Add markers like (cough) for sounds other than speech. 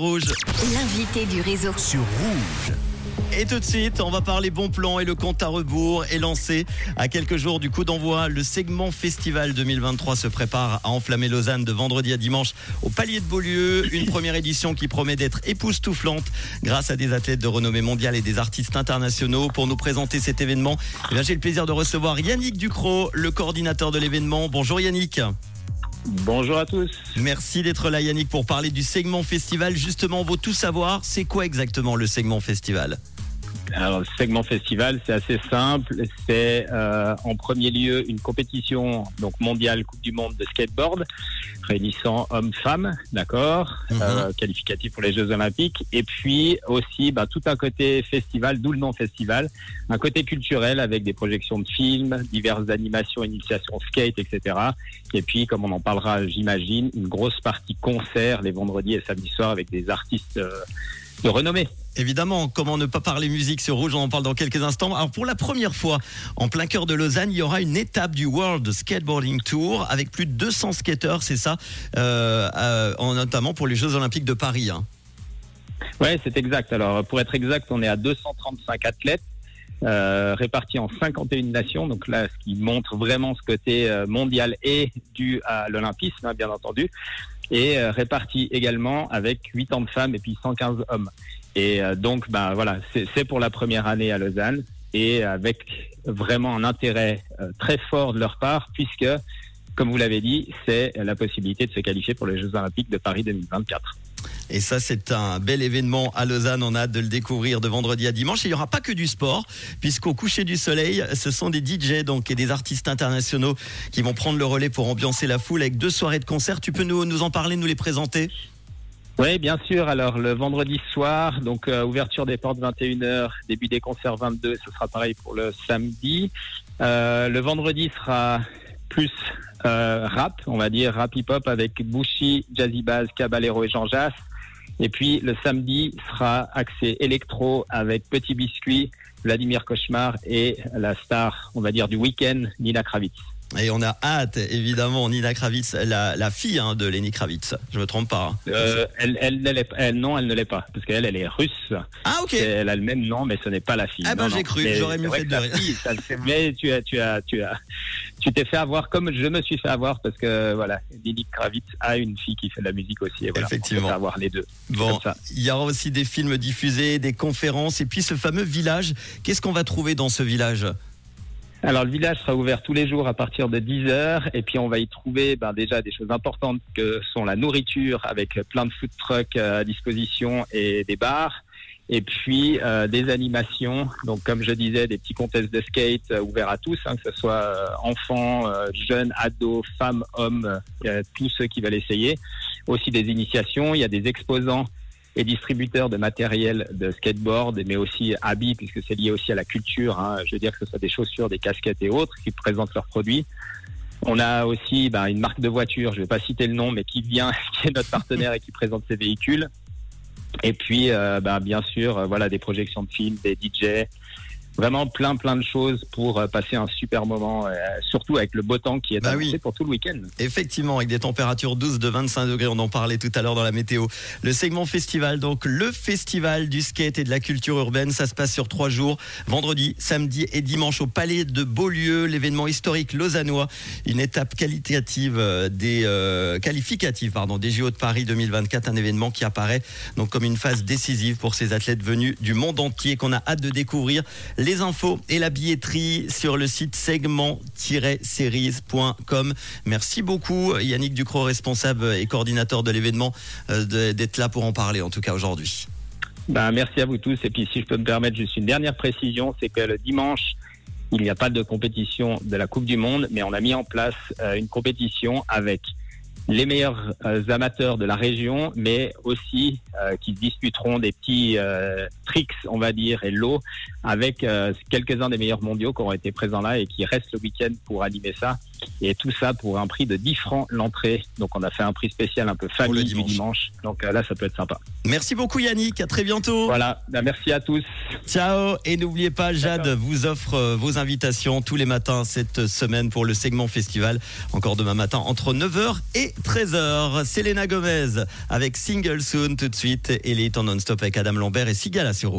Rouge L'invité du réseau. sur Rouge. Et tout de suite, on va parler bon plan et le compte à rebours est lancé à quelques jours du coup d'envoi. Le segment Festival 2023 se prépare à enflammer Lausanne de vendredi à dimanche au Palier de Beaulieu. Une première édition qui promet d'être époustouflante grâce à des athlètes de renommée mondiale et des artistes internationaux. Pour nous présenter cet événement, eh j'ai le plaisir de recevoir Yannick Ducrot, le coordinateur de l'événement. Bonjour Yannick. Bonjour à tous. Merci d'être là Yannick pour parler du segment festival. Justement, on veut tout savoir, c'est quoi exactement le segment festival? Alors, le segment festival, c'est assez simple. C'est euh, en premier lieu une compétition donc mondiale Coupe du Monde de skateboard réunissant hommes-femmes, d'accord, Mhm. euh, qualificatif pour les Jeux Olympiques. Et puis aussi bah, tout un côté festival, d'où le nom festival, un côté culturel avec des projections de films, diverses animations, initiations skate, etc. Et puis, comme on en parlera, j'imagine, une grosse partie concert les vendredis et samedis soirs avec des artistes euh, de renommée. Évidemment, comment ne pas parler musique sur Rouge, on en parle dans quelques instants. Alors pour la première fois, en plein cœur de Lausanne, il y aura une étape du World Skateboarding Tour avec plus de 200 skateurs, c'est ça, euh, euh, en- notamment pour les Jeux Olympiques de Paris. hein. Ouais, c'est exact. Alors, pour être exact, on est à 235 athlètes euh, répartis en 51 nations. Donc là, ce qui montre vraiment ce côté mondial et dû à l'olympisme, hein, bien entendu, et euh, répartis également avec 80 femmes et puis 115 hommes. Et euh, donc, ben voilà, c'est c'est pour la première année à Lausanne et avec vraiment un intérêt euh, très fort de leur part, puisque, comme vous l'avez dit, c'est la possibilité de se qualifier pour les Jeux Olympiques de Paris 2024. Et ça, c'est un bel événement à Lausanne. On a hâte de le découvrir de vendredi à dimanche. Et il n'y aura pas que du sport, puisqu'au coucher du soleil, ce sont des DJ donc, et des artistes internationaux qui vont prendre le relais pour ambiancer la foule avec deux soirées de concert. Tu peux nous, en parler, nous les présenter? Oui, bien sûr. Alors, le vendredi soir, donc euh, ouverture des portes 21h, début des concerts 22, ce sera pareil pour le samedi. Euh, le vendredi sera plus euh, rap, on va dire rap hip-hop avec Bushi, Jazzy Bass, Caballero et Jean Jass. Et puis le samedi sera axé électro avec Petit Biscuit, Vladimir Cauchemar et la star, on va dire, du week-end, Nina Kravitz. Et on a hâte, évidemment, Nina Kravitz, la, la fille hein, de Lenny Kravitz. Je me trompe pas. hein. Euh, elle, elle, ne l'est pas- elle- non, elle ne l'est pas, parce qu'elle, elle est russe. Ah, ok. Elle a le même nom, mais ce n'est pas la fille. Ah ben, j'ai cru, j'aurais mieux fait de la rire. fille, ça mais tu as, tu as, tu as, tu t'es fait avoir comme je me suis fait avoir parce que voilà, Lily Kravitz a une fille qui fait de la musique aussi. Et voilà, Effectivement. On avoir les deux. Bon, il y aura aussi des films diffusés, des conférences, et puis ce fameux village. Qu'est-ce qu'on va trouver dans ce village? Alors le village sera ouvert tous les jours à partir de 10 heures et puis on va y trouver ben, déjà des choses importantes que sont la nourriture avec plein de food trucks euh, à disposition et des bars. Et puis euh, des animations, donc comme je disais, des petits contests de skate euh, ouverts à tous, hein, que ce soit euh, enfants, euh, jeunes, ados, femmes, hommes, tous ceux qui veulent essayer. Aussi des initiations, il y a des exposants et distributeurs de matériel de skateboard, mais aussi habits, puisque c'est lié aussi à la culture. hein. Je veux dire que ce soit des chaussures, des casquettes et autres qui présentent leurs produits. On a aussi ben, une marque de voiture, je ne vais pas citer le nom, mais qui vient, (laughs) qui est notre partenaire et qui présente ses véhicules. Et puis, euh, ben, bien sûr, euh, voilà, des projections de films, des DJ, vraiment plein, plein de choses pour euh, passer un super moment, euh, surtout avec le beau temps qui est Bah annoncé oui. pour tout le week-end. Effectivement, avec des températures douces de 25 degrés, on en parlait tout à l'heure dans la météo. Le segment festival, donc le festival du skate et de la culture urbaine, ça se passe sur trois jours, vendredi, samedi et dimanche au Palais de Beaulieu, l'événement historique lausannois, une étape qualitative euh, des euh, qualificative pardon des JO de Paris 2024, un événement qui apparaît donc comme une phase décisive pour ces athlètes venus du monde entier qu'on a hâte de découvrir. Les infos et la billetterie sur le site segment-series.com. Merci beaucoup Yannick Ducrot, responsable et coordinateur de l'événement, euh, d'être là pour en parler en tout cas aujourd'hui. Ben, merci à vous tous. Et puis, si je peux me permettre juste une dernière précision, c'est que le dimanche, il n'y a pas de compétition de la Coupe du Monde, mais on a mis en place euh, une compétition avec les meilleurs euh, amateurs de la région, mais aussi euh, qui disputeront des petits euh, tricks, on va dire, et lots avec euh, quelques-uns des meilleurs mondiaux qui auront été présents là et qui restent le week-end pour animer ça. Et tout ça pour un prix de 10 francs l'entrée. Donc on a fait un prix spécial un peu famille du dimanche. Donc là, ça peut être sympa. Merci beaucoup Yannick, à très bientôt. Voilà, Ben, merci à tous. Ciao et n'oubliez pas, Jade vous offre vos invitations tous les matins cette semaine pour le segment festival. Encore demain matin entre 9h et 13h. Selena Gomez avec Single Soon tout de suite. Elite en non-stop avec Adam Lambert et Sigala sur